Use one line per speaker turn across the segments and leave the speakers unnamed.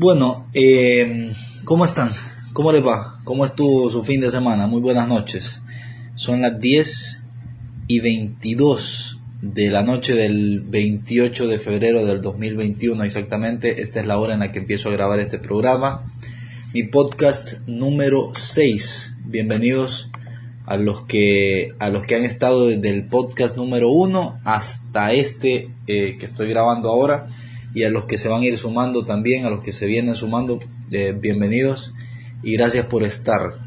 Bueno, eh, ¿cómo están? ¿Cómo les va? ¿Cómo estuvo su fin de semana? Muy buenas noches. Son las 10 y 22 de la noche del 28 de febrero del 2021 exactamente. Esta es la hora en la que empiezo a grabar este programa. Mi podcast número 6. Bienvenidos a los que a los que han estado desde el podcast número 1 hasta este eh, que estoy grabando ahora y a los que se van a ir sumando también, a los que se vienen sumando, eh, bienvenidos y gracias por estar.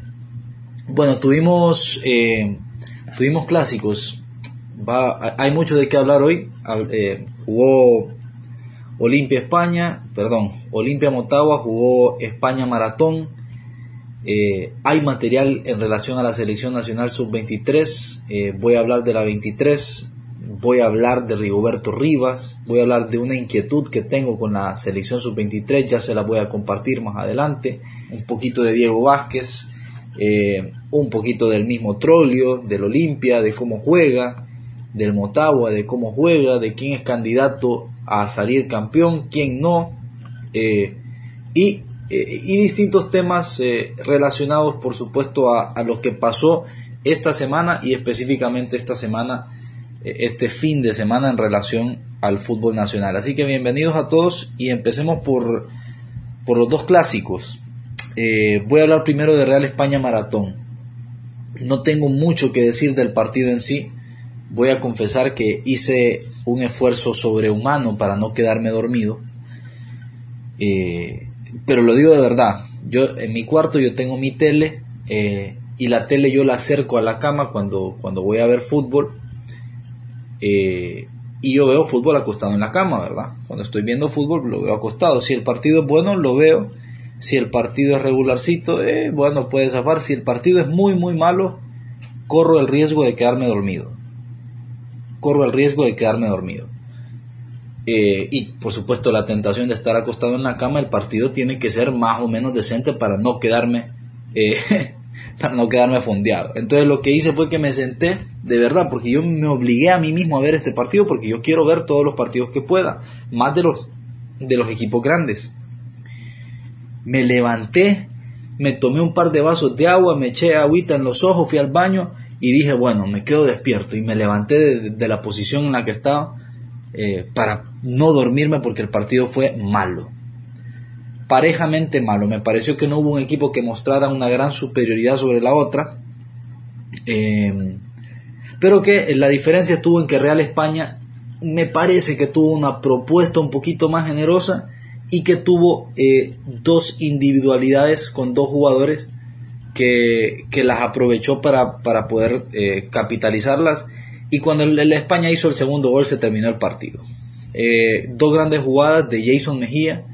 Bueno, tuvimos eh, tuvimos clásicos. Va, hay mucho de qué hablar hoy. jugó Olimpia España, perdón, Olimpia Motagua jugó España Maratón eh, hay material en relación a la selección nacional sub-23. Eh, voy a hablar de la 23. Voy a hablar de Rigoberto Rivas. Voy a hablar de una inquietud que tengo con la selección sub-23. Ya se la voy a compartir más adelante. Un poquito de Diego Vázquez. Eh, un poquito del mismo Trolio, del Olimpia, de cómo juega, del Motagua, de cómo juega, de quién es candidato a salir campeón, quién no. y eh, y distintos temas eh, relacionados, por supuesto, a, lo que pasó esta semana y específicamente esta semana, eh, este fin de semana en relación al fútbol nacional. Así que bienvenidos a todos y empecemos por, por los dos clásicos. voy a hablar primero de Real España Maratón. No tengo mucho que decir del partido en sí. Voy a confesar que hice un esfuerzo sobrehumano para no quedarme dormido. Eh, pero lo digo de verdad, yo en mi cuarto yo tengo mi tele eh, y la tele yo la acerco a la cama cuando, cuando voy a ver fútbol eh, y yo veo fútbol acostado en la cama, ¿verdad? Cuando estoy viendo fútbol lo veo acostado, si el partido es bueno lo veo, si el partido es regularcito, eh, bueno puede zafar, si el partido es muy muy malo, corro el riesgo de quedarme dormido, corro el riesgo de quedarme dormido. Eh, y por supuesto la tentación de estar acostado en la cama, el partido tiene que ser más o menos decente para no quedarme, eh, para no quedarme fondeado. Entonces lo que hice fue que me senté de verdad, porque yo me obligué a mí mismo a ver este partido, porque yo quiero ver todos los partidos que pueda, más de los, de los equipos grandes. Me levanté, me tomé un par de vasos de agua, me eché agüita en los ojos, fui al baño y dije, bueno, me quedo despierto y me levanté de la posición en la que estaba eh, para no dormirme porque el partido fue malo. Parejamente malo. Me pareció que no hubo un equipo que mostrara una gran superioridad sobre la otra. Eh, pero que la diferencia estuvo en que Real España me parece que tuvo una propuesta un poquito más generosa y que tuvo eh, dos individualidades con dos jugadores que, las aprovechó para, para poder capitalizarlas y cuando el, España hizo el segundo gol se terminó el partido. Eh, dos grandes jugadas de Jason Mejía,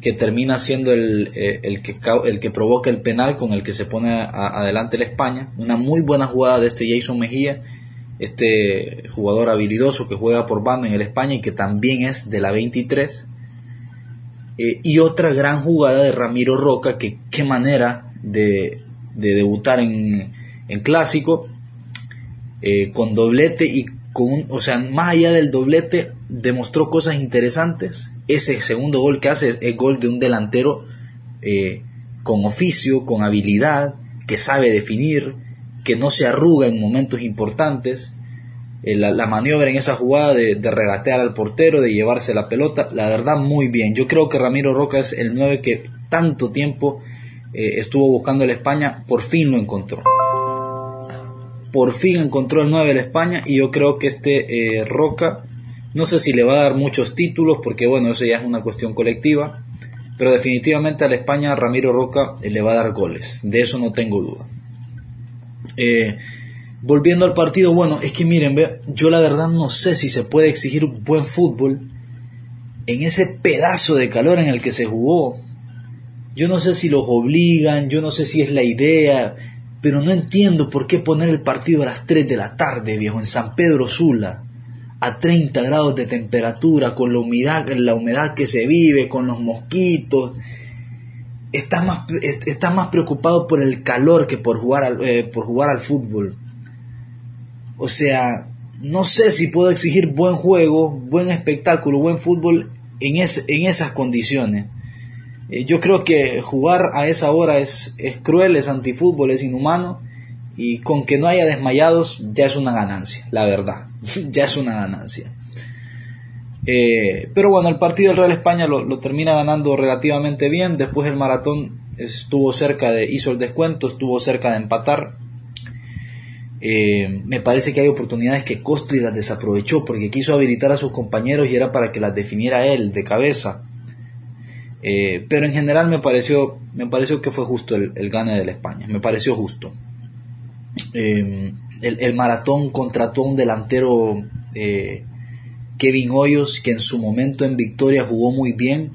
que termina siendo el, eh, el, que, el que provoca el penal con el que se pone adelante el España. Una muy buena jugada de este Jason Mejía, este jugador habilidoso que juega por banda en el España y que también es de la 23. Eh, y otra gran jugada de Ramiro Roca, que qué manera de, de debutar en, en clásico eh, con doblete y con o sea, más allá del doblete, demostró cosas interesantes. Ese segundo gol que hace es, gol de un delantero eh, con oficio, con habilidad, que sabe definir, que no se arruga en momentos importantes. Eh, la, maniobra en esa jugada de, regatear al portero, de llevarse la pelota, la verdad muy bien. Yo creo que Ramiro Roca es el 9 que tanto tiempo estuvo buscando en España, por fin lo encontró por fin encontró el 9 de España y yo creo que este eh, Roca, no sé si le va a dar muchos títulos porque bueno, eso ya es una cuestión colectiva, pero definitivamente a la España Ramiro Roca eh, le va a dar goles, de eso no tengo duda. Eh, volviendo al partido, bueno, es que miren, yo la verdad no sé si se puede exigir buen fútbol en ese pedazo de calor en el que se jugó. Yo no sé si los obligan, yo no sé si es la idea, pero no entiendo por qué poner el partido a las 3 de la tarde, viejo, en San Pedro Sula, a 30 grados de temperatura, con la humedad, la humedad que se vive, con los mosquitos. Estás más, está más preocupado por el calor que por jugar, al, eh, por jugar al fútbol. O sea, no sé si puedo exigir buen juego, buen espectáculo, buen fútbol en, en esas condiciones. Eh, yo creo que jugar a esa hora es, es cruel, es antifútbol, es inhumano y con que no haya desmayados ya es una ganancia, la verdad, ya es una ganancia. Eh, pero bueno, el partido del Real España lo, termina ganando relativamente bien, después el maratón estuvo cerca de, hizo el descuento, estuvo cerca de empatar. Eh, me parece que hay oportunidades que Costri las desaprovechó porque quiso habilitar a sus compañeros y era para que las definiera él de cabeza. Eh, pero en general me pareció, me pareció que fue justo el, el gane del España, me pareció justo. El, el, maratón contrató a un delantero Kevin Hoyos, que en su momento en Victoria jugó muy bien,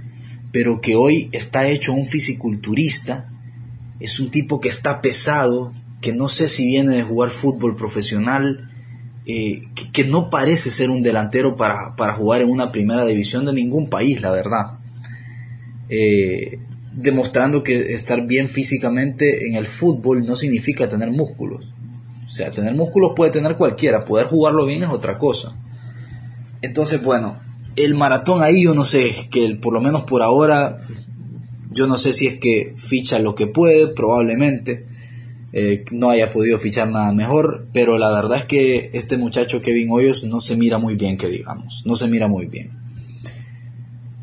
pero que hoy está hecho un fisiculturista, es un tipo que está pesado, que no sé si viene de jugar fútbol profesional, eh, que, no parece ser un delantero para, jugar en una primera división de ningún país, la verdad. Eh, demostrando que estar bien físicamente en el fútbol no significa tener músculos. O sea, tener músculos puede tener cualquiera, poder jugarlo bien es otra cosa. Entonces, bueno, el maratón ahí yo no sé, que por lo menos por ahora, yo no sé si es que ficha lo que puede, probablemente. Eh, no haya podido fichar nada mejor, pero la verdad es que este muchacho Kevin Hoyos no se mira muy bien, que digamos, no se mira muy bien.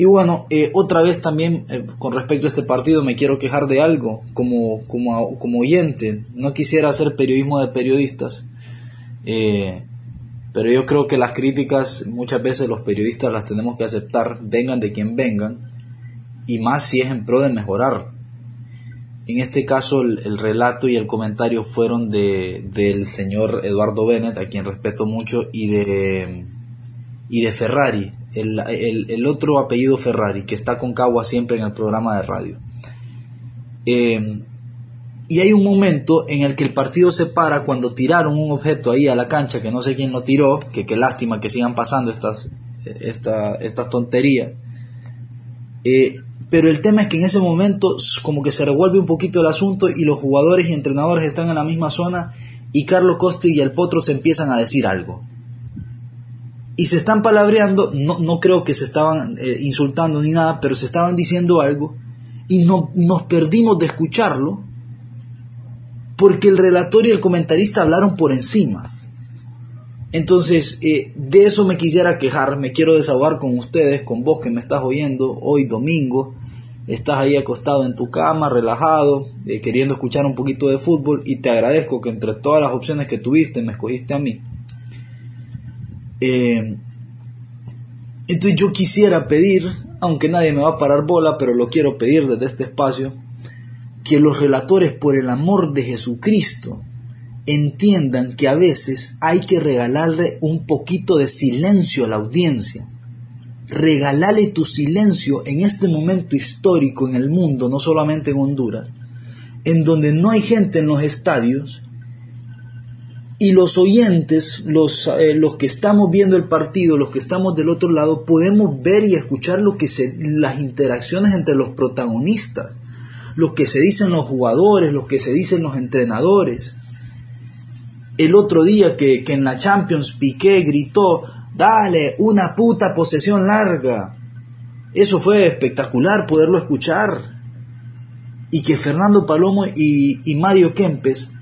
Y bueno, eh, otra vez también eh, con respecto a este partido me quiero quejar de algo como, como, como oyente. No quisiera hacer periodismo de periodistas, pero yo creo que las críticas muchas veces los periodistas las tenemos que aceptar, vengan de quien vengan, y más si es en pro de mejorar. En este caso el, relato y el comentario fueron de, del señor Eduardo Bennett, a quien respeto mucho, y de, y de Ferrari, el, el, otro apellido Ferrari, que está con Cagua siempre en el programa de radio. Eh, y hay un momento en el que el partido se para cuando tiraron un objeto ahí a la cancha que no sé quién lo tiró, que qué lástima que sigan pasando estas, estas tonterías. Eh, pero el tema es que en ese momento como que se revuelve un poquito el asunto y los jugadores y entrenadores están en la misma zona y Carlos Costi y el Potro se empiezan a decir algo. Y se están palabreando, no, no creo que se estaban eh, insultando ni nada, pero se estaban diciendo algo y no, nos perdimos de escucharlo porque el relator y el comentarista hablaron por encima. Entonces, eh, de eso me quisiera quejar, me quiero desahogar con ustedes, con vos que me estás oyendo hoy domingo, estás ahí acostado en tu cama, relajado, eh, queriendo escuchar un poquito de fútbol y te agradezco que entre todas las opciones que tuviste me escogiste a mí. Eh, entonces yo quisiera pedir, aunque nadie me va a parar bola, pero lo quiero pedir desde este espacio, que los relatores, por el amor de Jesucristo, entiendan que a veces hay que regalarle un poquito de silencio a la audiencia. Regálale tu silencio en este momento histórico en el mundo, no solamente en Honduras, en donde no hay gente en los estadios y los oyentes, los, eh, los que estamos viendo el partido, los que estamos del otro lado, podemos ver y escuchar lo que se, las interacciones entre los protagonistas lo que se dicen los jugadores, lo que se dicen los entrenadores. El otro día que, en la Champions Piqué gritó, dale, una puta posesión larga. Eso fue espectacular poderlo escuchar. Y que Fernando Palomo y, Mario Kempes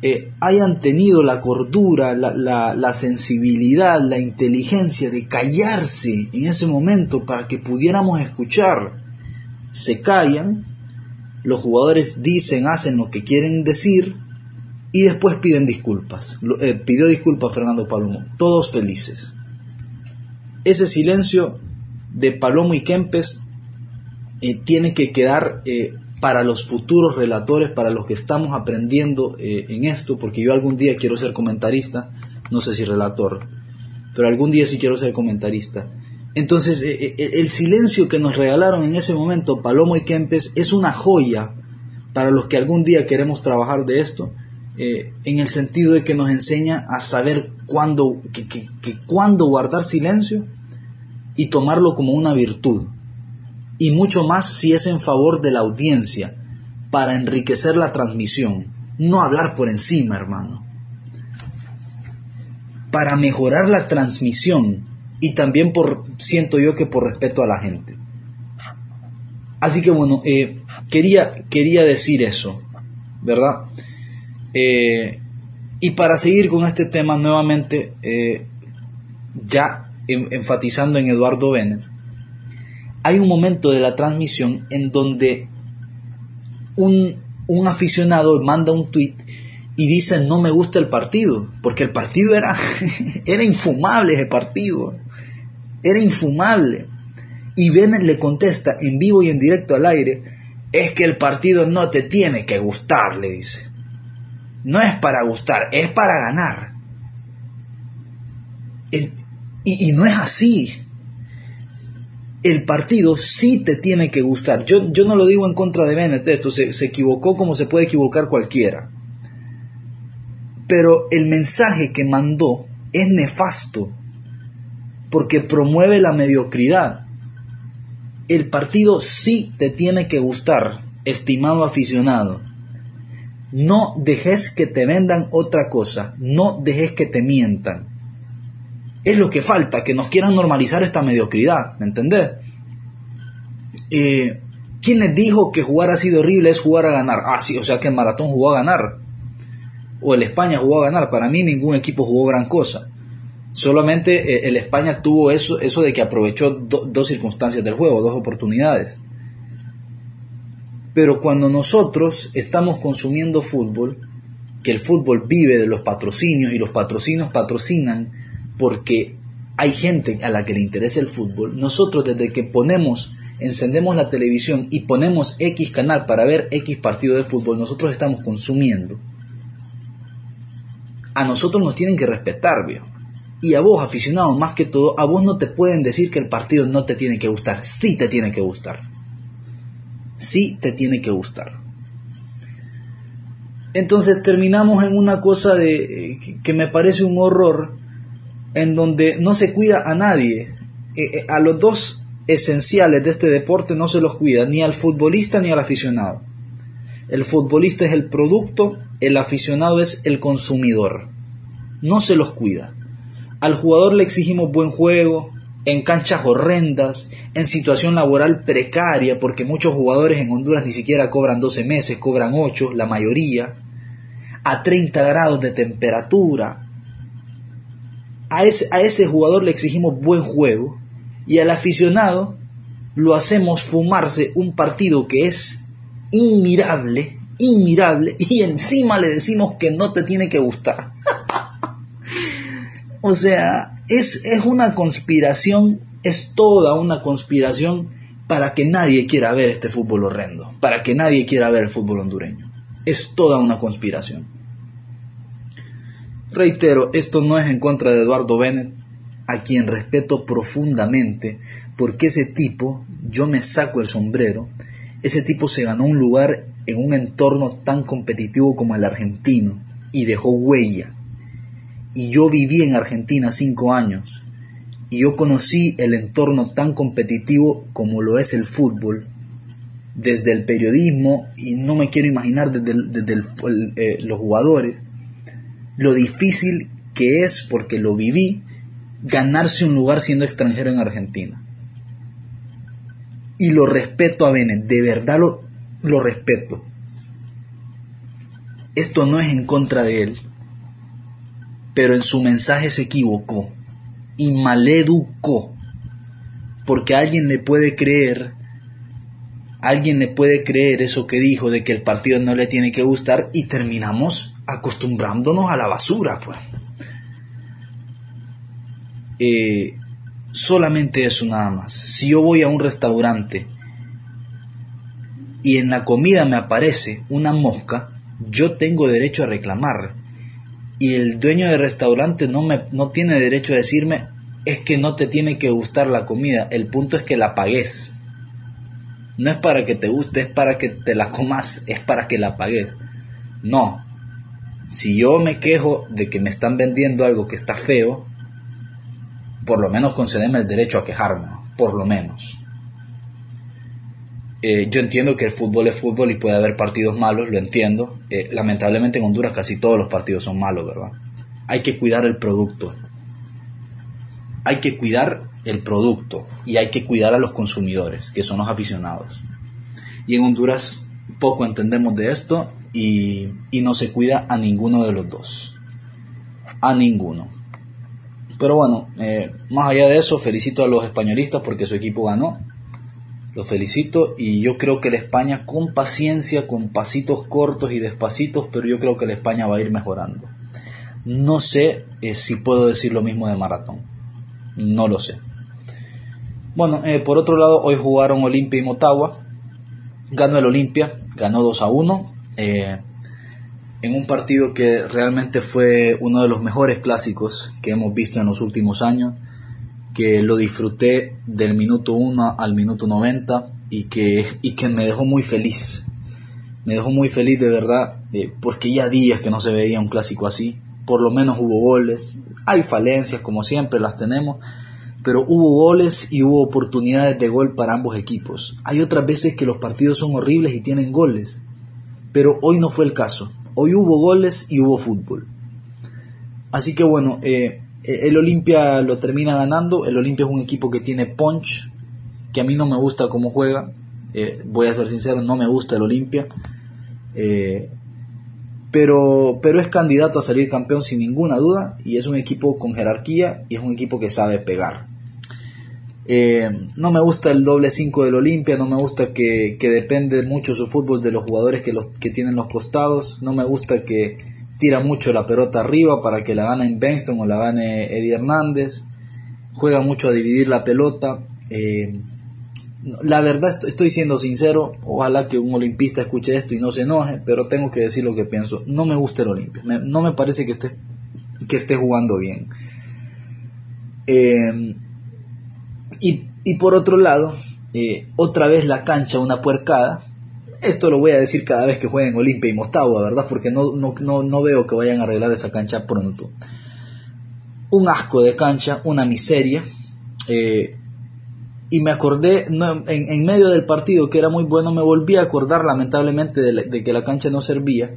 eh, hayan tenido la cordura, la, la, sensibilidad, la inteligencia de callarse en ese momento para que pudiéramos escuchar. Se callan los jugadores dicen, hacen lo que quieren decir y después piden disculpas. Eh, pidió disculpas Fernando Palomo, todos felices. Ese silencio de Palomo y Kempes eh, tiene que quedar para los futuros relatores, para los que estamos aprendiendo en esto, porque yo algún día quiero ser comentarista, no sé si relator, pero algún día sí quiero ser comentarista. Entonces, eh, eh, eh, el silencio que nos regalaron en ese momento Palomo y Kempes es una joya para los que algún día queremos trabajar de esto, en el sentido de que nos enseña a saber cuándo, que, cuándo guardar silencio y tomarlo como una virtud. Y mucho más si es en favor de la audiencia, para enriquecer la transmisión, no hablar por encima, hermano. Para mejorar la transmisión, y también por siento yo que por respeto a la gente. Así que bueno, eh, quería, quería decir eso, ¿verdad? Eh, y para seguir con este tema nuevamente, eh, ya enfatizando en Eduardo Bennett, hay un momento de la transmisión en donde un, un aficionado manda un tweet y dice no me gusta el partido, porque el partido era, era infumable ese partido, era infumable. Y Bennett le contesta en vivo y en directo al aire, es que el partido no te tiene que gustar, le dice. No es para gustar, es para ganar. y, no es así. El partido sí te tiene que gustar. Yo, yo no lo digo en contra de Bennett, esto se, se equivocó como se puede equivocar cualquiera. Pero el mensaje que mandó es nefasto porque promueve la mediocridad el partido sí te tiene que gustar, estimado aficionado. No dejes que te vendan otra cosa, no dejes que te mientan. Es lo que falta, que nos quieran normalizar esta mediocridad, ¿me entendés? Eh, ¿Quién dijo que jugar así de horrible es jugar a ganar? Ah, sí, o sea que el maratón jugó a ganar. O el España jugó a ganar. Para mí ningún equipo jugó gran cosa. Solamente eh, el España tuvo eso, eso de que aprovechó dos circunstancias del juego, dos oportunidades. Pero cuando nosotros estamos consumiendo fútbol, que el fútbol vive de los patrocinios y los patrocinios patrocinan porque hay gente a la que le interesa el fútbol, nosotros desde que ponemos, encendemos la televisión y ponemos X canal para ver X partido de fútbol, nosotros estamos consumiendo. A nosotros nos tienen que respetar, viejo. Y a vos, aficionado, más que todo, a vos no te pueden decir que el partido no te tiene que gustar. Sí te tiene que gustar. Sí te tiene que gustar. Entonces terminamos en una cosa de eh, que me parece un horror, en donde no se cuida a nadie. Eh, eh, a los dos esenciales de este deporte no se los cuida, ni al futbolista ni al aficionado. El futbolista es el producto, el aficionado es el consumidor. No se los cuida. Al jugador le exigimos buen juego, en canchas horrendas, en situación laboral precaria, porque muchos jugadores en Honduras ni siquiera cobran 12 meses, cobran 8, la mayoría, a 30 grados de temperatura. A ese, a ese jugador le exigimos buen juego y al aficionado lo hacemos fumarse un partido que es inmirable, inmirable, y encima le decimos que no te tiene que gustar. O sea, es, es una conspiración, es toda una conspiración para que nadie quiera ver este fútbol horrendo, para que nadie quiera ver el fútbol hondureño. Es toda una conspiración. Reitero, esto no es en contra de Eduardo Bennett, a quien respeto profundamente, porque ese tipo, yo me saco el sombrero, ese tipo se ganó un lugar en un entorno tan competitivo como el argentino y dejó huella. Y yo viví en Argentina cinco años y yo conocí el entorno tan competitivo como lo es el fútbol desde el periodismo y no me quiero imaginar desde, eh, los jugadores lo difícil que es porque lo viví ganarse un lugar siendo extranjero en Argentina. Y lo respeto a Bennett de verdad lo, lo respeto. Esto no es en contra de él pero en su mensaje se equivocó y maleducó, porque alguien le puede creer, alguien le puede creer eso que dijo de que el partido no le tiene que gustar y terminamos acostumbrándonos a la basura, pues. Eh, solamente eso nada más. Si yo voy a un restaurante y en la comida me aparece una mosca, yo tengo derecho a reclamar y el dueño del restaurante no, me, no tiene derecho a decirme es que no te tiene que gustar la comida, el punto es que la pagues. No es para que te guste, es para que te la comas, es para que la pagues. No. Si yo me quejo de que me están vendiendo algo que está feo, por lo menos concedeme el derecho a quejarme, por lo menos. Eh, yo entiendo que el fútbol es fútbol y puede haber partidos malos, lo entiendo. Eh, lamentablemente en Honduras casi todos los partidos son malos, ¿verdad? Hay que cuidar el producto. Hay que cuidar el producto y hay que cuidar a los consumidores, que son los aficionados. Y en Honduras poco entendemos de esto y, no se cuida a ninguno de los dos. A ninguno. Pero bueno, eh, más allá de eso, felicito a los españolistas porque su equipo ganó. Los felicito y yo creo que la España con paciencia, con pasitos cortos y despacitos, pero yo creo que la España va a ir mejorando. No sé eh, si puedo decir lo mismo de maratón. No lo sé. Bueno, eh, por otro lado, hoy jugaron Olimpia y Motagua. Ganó el Olimpia, ganó 2 a 1. Eh, en un partido que realmente fue uno de los mejores clásicos que hemos visto en los últimos años, que lo disfruté del minuto 1 al minuto 90 y que, y que me dejó muy feliz. Me dejó muy feliz de verdad, eh, porque ya días que no se veía un clásico así. Por lo menos hubo goles, hay falencias como siempre las tenemos, pero hubo goles y hubo oportunidades de gol para ambos equipos. Hay otras veces que los partidos son horribles y tienen goles, pero hoy no fue el caso. Hoy hubo goles y hubo fútbol. Así que bueno, eh, el Olimpia lo termina ganando. El Olimpia es un equipo que tiene punch, que a mí no me gusta cómo juega. Eh, voy a ser sincero, no me gusta el Olimpia. Eh, pero, pero es candidato a salir campeón sin ninguna duda y es un equipo con jerarquía y es un equipo que sabe pegar. Eh, no me gusta el doble 5 del Olimpia, no me gusta que, depende mucho su fútbol de los jugadores que, los, que tienen los costados, no me gusta que tira mucho la pelota arriba para que la gane Benston o la gane Eddie Hernández, juega mucho a dividir la pelota. Eh, la verdad estoy siendo sincero, ojalá que un olimpista escuche esto y no se enoje, pero tengo que decir lo que pienso. No me gusta el Olimpia, no me parece que esté, que esté jugando bien. Eh, y, por otro lado, eh, otra vez la cancha, una puercada. Esto lo voy a decir cada vez que jueguen Olimpia y Mostagua, ¿verdad? Porque no, no, veo que vayan a arreglar esa cancha pronto. Un asco de cancha, una miseria. Eh, y me acordé, en, medio del partido, que era muy bueno, me volví a acordar lamentablemente de, que la cancha no servía,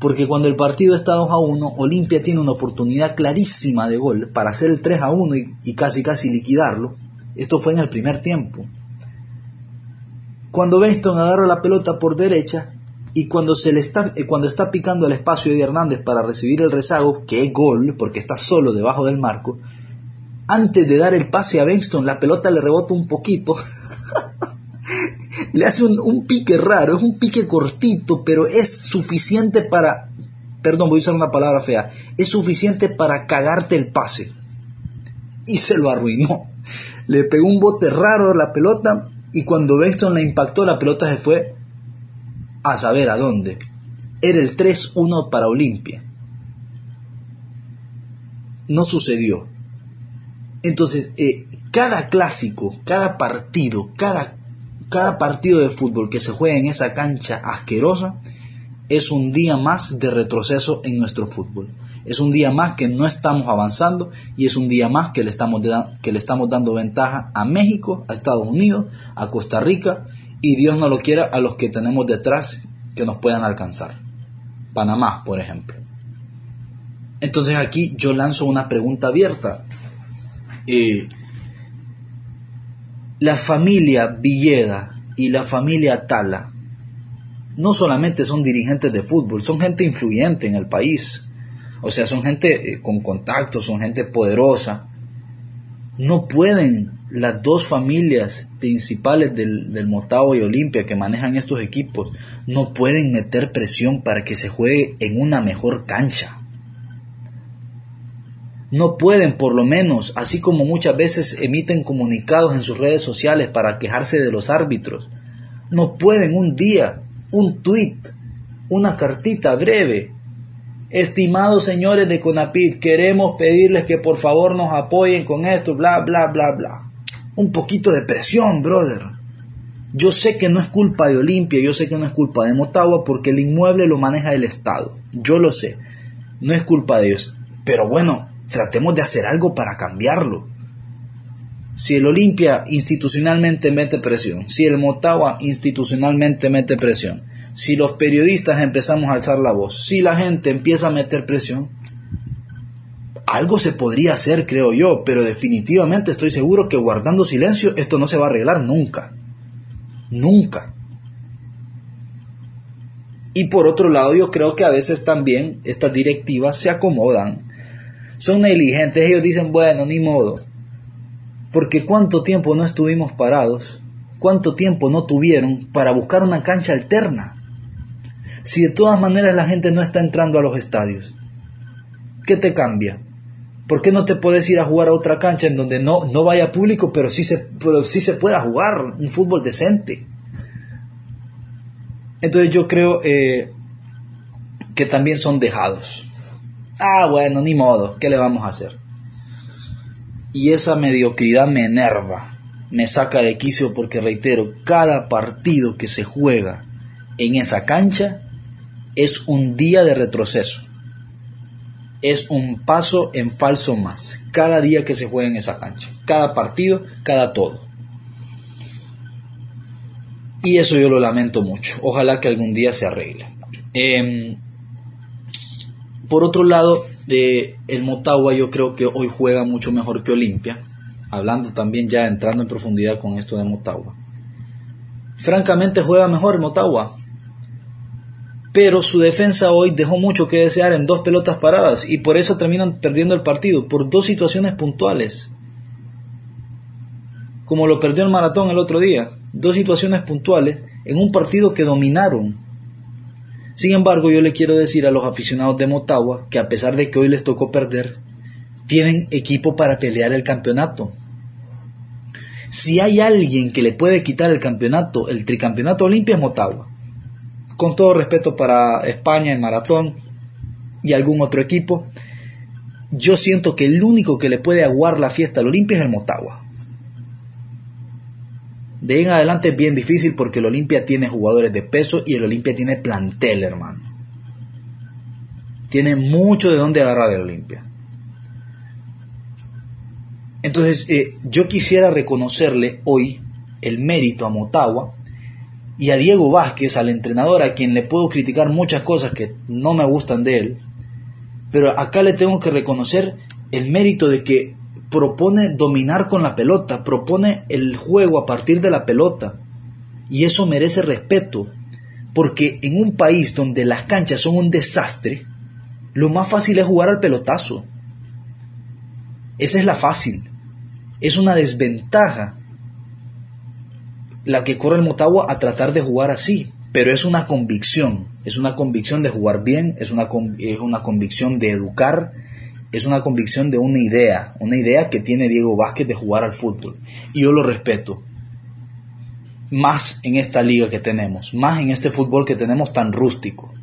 porque cuando el partido está 2 a 1, Olimpia tiene una oportunidad clarísima de gol para hacer el 3 a 1 y, casi casi liquidarlo. Esto fue en el primer tiempo. Cuando Benston agarra la pelota por derecha y cuando, se le está, eh, cuando está picando el espacio de Hernández para recibir el rezago, que es gol, porque está solo debajo del marco, antes de dar el pase a Benston, la pelota le rebota un poquito. le hace un, pique raro, es un pique cortito, pero es suficiente para, perdón, voy a usar una palabra fea, es suficiente para cagarte el pase. Y se lo arruinó. Le pegó un bote raro la pelota y cuando Benston la impactó, la pelota se fue a saber a dónde. Era el 3-1 para Olimpia. No sucedió. Entonces, eh, cada clásico, cada partido, cada, cada partido de fútbol que se juega en esa cancha asquerosa es un día más de retroceso en nuestro fútbol. Es un día más que no estamos avanzando y es un día más que le estamos, que le estamos dando ventaja a México, a Estados Unidos, a Costa Rica y Dios no lo quiera a los que tenemos detrás que nos puedan alcanzar. Panamá, por ejemplo. Entonces aquí yo lanzo una pregunta abierta. Eh, la familia Villeda y la familia Tala no solamente son dirigentes de fútbol, son gente influyente en el país. O sea, son gente eh, con contactos, son gente poderosa. No pueden las dos familias principales del, del y Olimpia que manejan estos equipos, no pueden meter presión para que se juegue en una mejor cancha no pueden por lo menos, así como muchas veces emiten comunicados en sus redes sociales para quejarse de los árbitros, no pueden un día, un tweet, una cartita breve. Estimados señores de Conapid, queremos pedirles que por favor nos apoyen con esto, bla, bla, bla, bla. Un poquito de presión, brother. Yo sé que no es culpa de Olimpia, yo sé que no es culpa de Motagua porque el inmueble lo maneja el Estado. Yo lo sé. No es culpa de ellos. Pero bueno, Tratemos de hacer algo para cambiarlo. Si el Olimpia institucionalmente mete presión, si el Motagua institucionalmente mete presión, si los periodistas empezamos a alzar la voz, si la gente empieza a meter presión, algo se podría hacer, creo yo, pero definitivamente estoy seguro que guardando silencio esto no se va a arreglar nunca. Nunca. Y por otro lado, yo creo que a veces también estas directivas se acomodan. Son negligentes, ellos dicen, bueno, ni modo. Porque cuánto tiempo no estuvimos parados, cuánto tiempo no tuvieron para buscar una cancha alterna. Si de todas maneras la gente no está entrando a los estadios, ¿qué te cambia? ¿Por qué no te puedes ir a jugar a otra cancha en donde no, no vaya público, pero sí, se, pero sí se pueda jugar un fútbol decente? Entonces yo creo eh, que también son dejados. Ah, bueno, ni modo, ¿qué le vamos a hacer? Y esa mediocridad me enerva, me saca de quicio porque reitero, cada partido que se juega en esa cancha es un día de retroceso es un paso en falso más. Cada día que se juega en esa cancha. Cada partido, cada todo. Y eso yo lo lamento mucho. Ojalá que algún día se arregle. Em, por otro lado, de el Motagua yo creo que hoy juega mucho mejor que Olimpia. Hablando también ya entrando en profundidad con esto de Motagua. Francamente juega mejor Motagua pero su defensa hoy dejó mucho que desear en dos pelotas paradas y por eso terminan perdiendo el partido, por dos situaciones puntuales. Como lo perdió el maratón el otro día, dos situaciones puntuales en un partido que dominaron. Sin embargo, yo le quiero decir a los aficionados de Motagua que a pesar de que hoy les tocó perder, tienen equipo para pelear el campeonato. Si hay alguien que le puede quitar el campeonato, el tricampeonato Olimpia es Motagua con todo respeto para España en maratón y algún otro equipo, yo siento que el único que le puede aguar la fiesta al Olimpia es el Motagua. De ahí en adelante es bien difícil porque el Olimpia tiene jugadores de peso y el Olimpia tiene plantel, hermano. Tiene mucho de dónde agarrar el Olimpia. Entonces, eh, yo quisiera reconocerle hoy el mérito a Motagua y a Diego Vázquez, al entrenador, a quien le puedo criticar muchas cosas que no me gustan de él, pero acá le tengo que reconocer el mérito de que propone dominar con la pelota, propone el juego a partir de la pelota, y eso merece respeto, porque en un país donde las canchas son un desastre, lo más fácil es jugar al pelotazo. Esa es la fácil. Es una desventaja la que corre el Motagua a tratar de jugar así, pero es una convicción, es una convicción de jugar bien, es una, es una convicción de educar, es una convicción de una idea, una idea que tiene Diego Vázquez de jugar al fútbol. Y yo lo respeto. Más en esta liga que tenemos, más en este fútbol que tenemos tan rústico.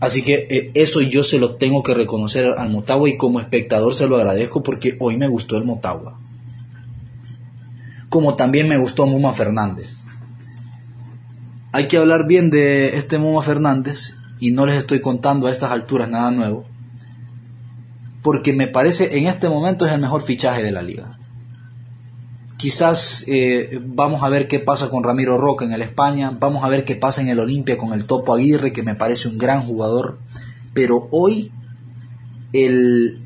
Así que eh, eso yo se lo tengo que reconocer al Motagua y como espectador se lo agradezco porque hoy me gustó el Motagua como también me gustó Muma Fernández. Hay que hablar bien de este Muma Fernández y no les estoy contando a estas alturas nada nuevo, porque me parece en este momento es el mejor fichaje de la liga. Quizás eh, vamos a ver qué pasa con Ramiro Roca en el España, vamos a ver qué pasa en el Olimpia con el Topo Aguirre, que me parece un gran jugador, pero hoy el,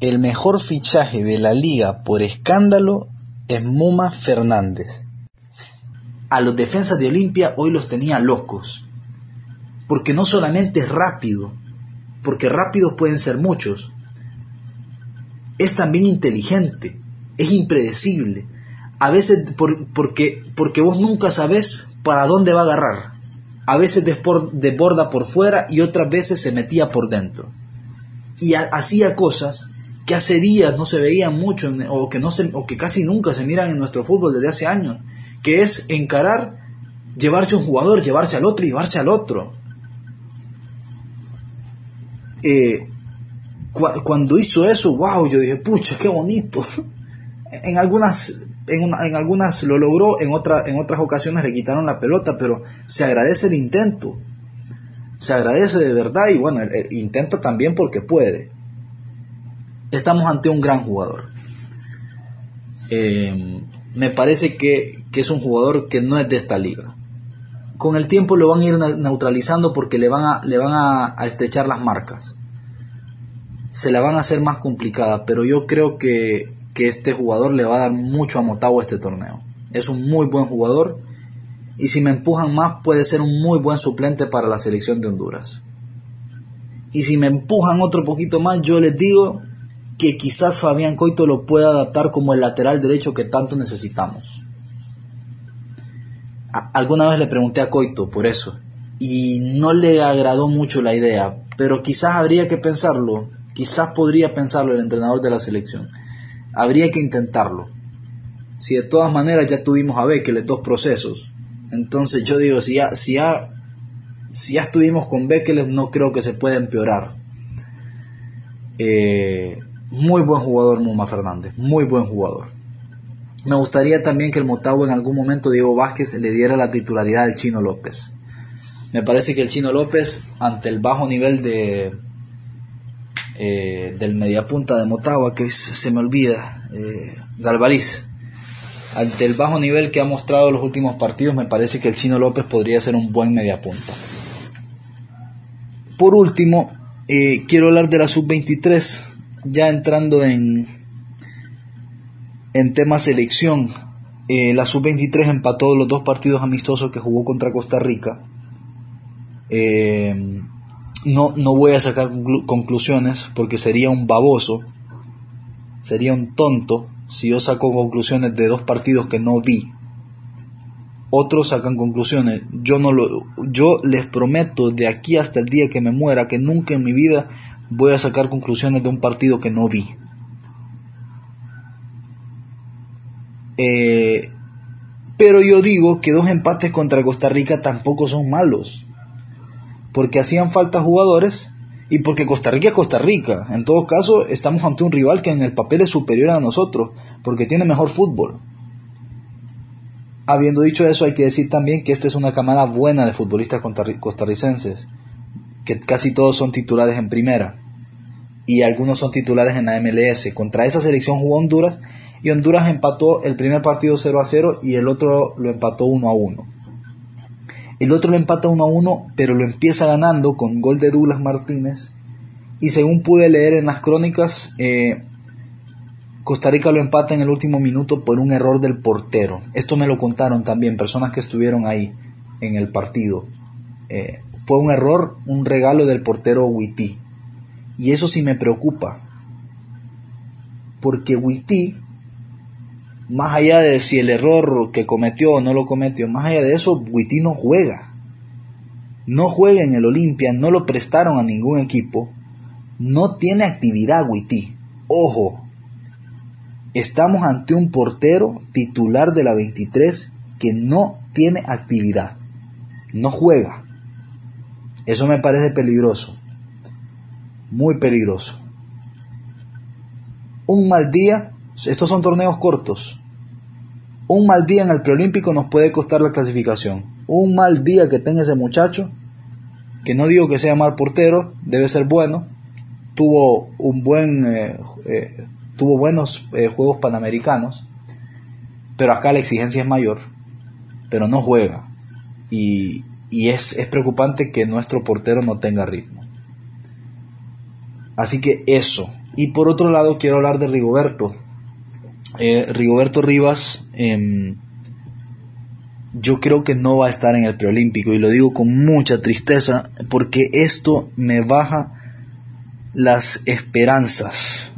el mejor fichaje de la liga por escándalo es Muma Fernández. A los defensas de Olimpia hoy los tenía locos, porque no solamente es rápido, porque rápidos pueden ser muchos, es también inteligente, es impredecible, a veces porque, porque vos nunca sabes para dónde va a agarrar, a veces desborda por fuera y otras veces se metía por dentro. Y hacía cosas que hace días no se veían mucho o que, no se, o que casi nunca se miran en nuestro fútbol desde hace años, que es encarar, llevarse un jugador, llevarse al otro y llevarse al otro. Eh, cuando hizo eso, wow, yo dije, pucha, qué bonito. en algunas, en, en algunas lo logró, en, otra, en otras ocasiones le quitaron la pelota, pero se agradece el intento. Se agradece de verdad y bueno, el, intento también porque puede estamos ante un gran jugador. Eh, me parece que, es un jugador que no es de esta liga. Con el tiempo lo van a ir neutralizando porque le van a, estrechar las marcas. Se la van a hacer más complicada, pero yo creo que, este jugador le va a dar mucho a Motagua este torneo. Es un muy buen jugador Y si me empujan más, puede ser un muy buen suplente para la selección de Honduras. Y si me empujan otro poquito más, yo les digo que quizás Fabián Coito lo pueda adaptar como el lateral derecho que tanto necesitamos. alguna vez le pregunté a Coito por eso y no le agradó mucho la idea, pero quizás habría que pensarlo, quizás podría pensarlo el entrenador de la selección. Habría que intentarlo. Si de todas maneras ya tuvimos a Bekele dos procesos, entonces yo digo, si ya, si ya, si ya estuvimos con Bekele, no creo que se pueda empeorar. Eh, muy buen jugador Muma Fernández, muy buen jugador. Me gustaría también que el Motagua en algún momento Diego Vázquez le diera la titularidad al Chino López. Me parece que el Chino López, ante el bajo nivel de eh, del mediapunta de Motagua, que se me olvida, eh, ante el bajo nivel que ha mostrado en los últimos partidos, me parece que el Chino López podría ser un buen mediapunta. Por último, eh, quiero hablar de la sub-23 ya entrando en, en tema selección, eh, la sub-23 empató los dos partidos amistosos que jugó contra Costa Rica. Eh, no, no voy a sacar conclusiones porque sería un baboso, sería un tonto si yo saco conclusiones de dos partidos que no vi. Otros sacan conclusiones. Yo no lo, yo les prometo de aquí hasta el día que me muera que nunca en mi vida voy a sacar conclusiones de un partido que no vi. Eh, pero yo digo que dos empates contra Costa Rica tampoco son malos. Porque hacían falta jugadores y porque Costa Rica es Costa Rica. En todo caso, estamos ante un rival que en el papel es superior a nosotros, porque tiene mejor fútbol. Habiendo dicho eso, hay que decir también que esta es una camada buena de futbolistas costarricenses que casi todos son titulares en primera y algunos son titulares en la MLS. Contra esa selección jugó Honduras y Honduras empató el primer partido 0 a 0 y el otro lo empató 1 a 1. El otro lo empata 1 a 1, pero lo empieza ganando con gol de Douglas Martínez. Y según pude leer en las crónicas, eh, Costa Rica lo empata en el último minuto por un error del portero. Esto me lo contaron también personas que estuvieron ahí en el partido. Eh, fue un error, un regalo del portero Witty. Y eso sí me preocupa. Porque Witty, más allá de si el error que cometió o no lo cometió, más allá de eso, Witty no juega. No juega en el Olimpia, no lo prestaron a ningún equipo. No tiene actividad Witty. Ojo, estamos ante un portero titular de la 23 que no tiene actividad. No juega. Eso me parece peligroso, muy peligroso. Un mal día, estos son torneos cortos, un mal día en el preolímpico nos puede costar la clasificación. Un mal día que tenga ese muchacho, que no digo que sea mal portero, debe ser bueno, tuvo un buen eh, eh, tuvo buenos eh, juegos panamericanos, pero acá la exigencia es mayor, pero no juega. Y, y es, preocupante que nuestro portero no tenga ritmo. Así que eso. Y por otro lado quiero hablar de Rigoberto. Eh, Rigoberto Rivas, em, yo creo que no va a estar en el preolímpico y lo digo con mucha tristeza porque esto me baja las esperanzas.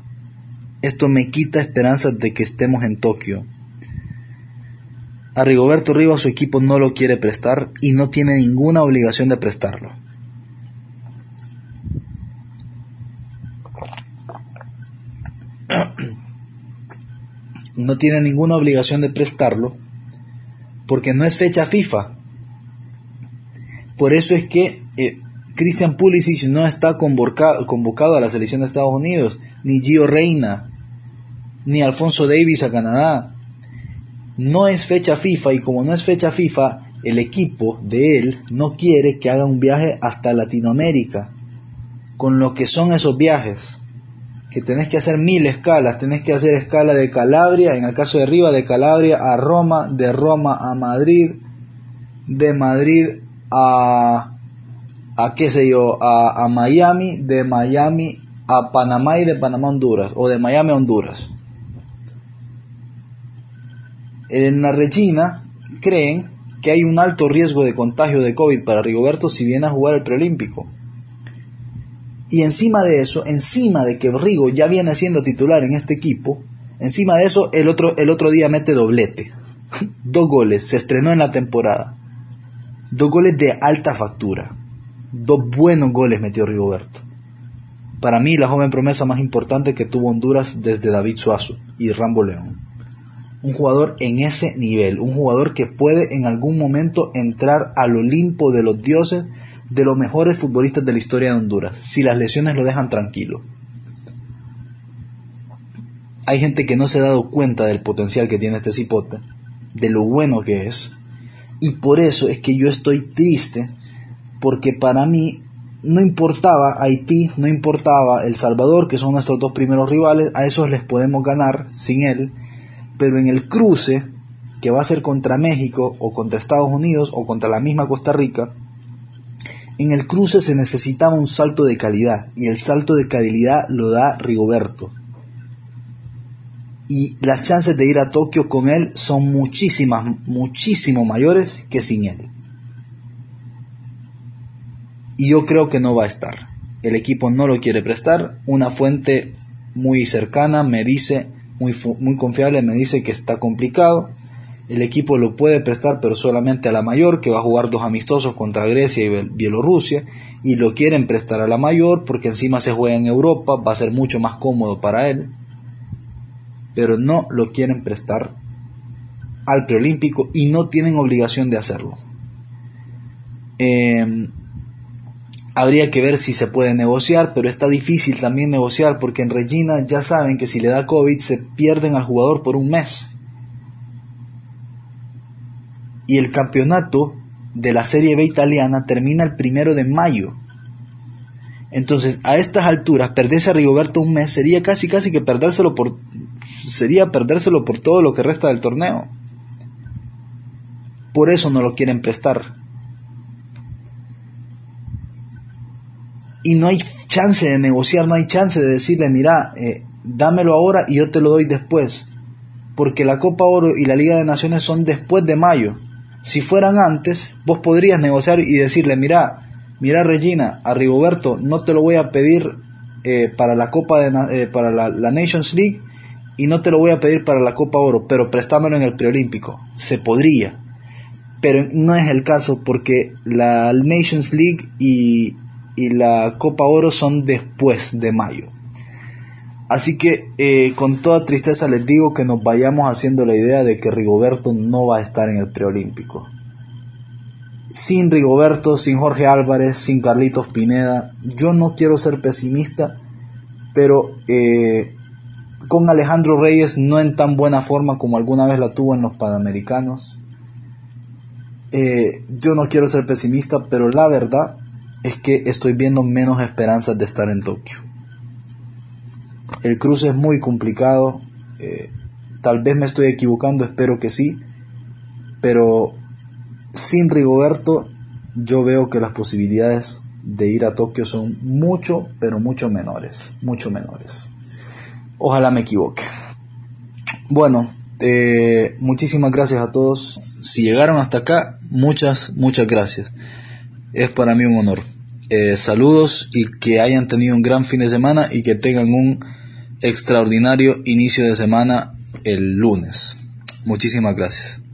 Esto me quita esperanzas de que estemos en Tokio. A Rigoberto Rivas su equipo no lo quiere prestar y no tiene ninguna obligación de prestarlo. No tiene ninguna obligación de prestarlo porque no es fecha FIFA. Por eso es que eh, Christian Pulisic no está convocado, convocado a la selección de Estados Unidos, ni Gio Reina, ni Alfonso Davis a Canadá, no es fecha FIFA y como no es fecha FIFA, el equipo de él no quiere que haga un viaje hasta Latinoamérica. Con lo que son esos viajes, que tenés que hacer mil escalas, tenés que hacer escala de Calabria, en el caso de arriba, de Calabria a Roma, de Roma a Madrid, de Madrid a, a qué sé yo, a, a Miami, de Miami a Panamá y de Panamá a Honduras, o de Miami a Honduras en la Regina creen que hay un alto riesgo de contagio de COVID para Rigoberto si viene a jugar el preolímpico. Y encima de eso, encima de que Rigo ya viene siendo titular en este equipo, encima de eso el otro, el otro día mete doblete. Dos goles, se estrenó en la temporada. Dos goles de alta factura. Dos buenos goles metió Rigoberto. Para mí, la joven promesa más importante que tuvo Honduras desde David Suazo y Rambo León. Un jugador en ese nivel, un jugador que puede en algún momento entrar al Olimpo de los dioses de los mejores futbolistas de la historia de Honduras, si las lesiones lo dejan tranquilo. Hay gente que no se ha dado cuenta del potencial que tiene este cipote, de lo bueno que es, y por eso es que yo estoy triste, porque para mí no importaba Haití, no importaba El Salvador, que son nuestros dos primeros rivales, a esos les podemos ganar sin él, pero en el cruce, que va a ser contra México o contra Estados Unidos o contra la misma Costa Rica, en el cruce se necesitaba un salto de calidad y el salto de calidad lo da Rigoberto. Y las chances de ir a Tokio con él son muchísimas, muchísimo mayores que sin él. Y yo creo que no va a estar. El equipo no lo quiere prestar. Una fuente muy cercana me dice, muy, muy confiable, me dice que está complicado el equipo lo puede prestar, pero solamente a la mayor, que va a jugar dos amistosos contra Grecia y Bielorrusia, y lo quieren prestar a la mayor porque encima se juega en Europa, va a ser mucho más cómodo para él, pero no lo quieren prestar al preolímpico y no tienen obligación de hacerlo. Em, habría que ver si se puede negociar, pero está difícil también negociar porque en Regina ya saben que si le da COVID se pierden al jugador por un mes y el campeonato de la Serie B italiana termina el primero de mayo. Entonces, a estas alturas, perderse a Rigoberto un mes sería casi casi que perdérselo por sería perdérselo por todo lo que resta del torneo. Por eso no lo quieren prestar. Y no hay chance de negociar, no hay chance de decirle, mira, eh, dámelo ahora y yo te lo doy después. Porque la Copa Oro y la Liga de Naciones son después de mayo. Si fueran antes, vos podrías negociar y decirle, mira, mira Regina, a Rigoberto no te lo voy a pedir eh, para la Copa de, eh, para la, Nations League y no te lo voy a pedir para la Copa Oro, pero préstamelo en el preolímpico. Se podría, pero no es el caso porque la Nations League y, y la Copa Oro son después de mayo. Así que eh, con toda tristeza les digo que nos vayamos haciendo la idea de que Rigoberto no va a estar en el preolímpico. Sin Rigoberto, sin Jorge Álvarez, sin Carlitos Pineda, yo no quiero ser pesimista, pero eh, con Alejandro Reyes no en tan buena forma como alguna vez la tuvo en los Panamericanos. Eh, yo no quiero ser pesimista, pero la verdad es que estoy viendo menos esperanzas de estar en Tokio. El cruce es muy complicado. Eh, tal vez me estoy equivocando, espero que sí. Pero sin Rigoberto yo veo que las posibilidades de ir a Tokio son mucho, pero mucho menores. Mucho menores. Ojalá me equivoque. Bueno, eh, muchísimas gracias a todos. Si llegaron hasta acá, muchas, muchas gracias. Es para mí un honor. Eh, saludos y que hayan tenido un gran fin de semana y que tengan un extraordinario inicio de semana el lunes. Muchísimas gracias.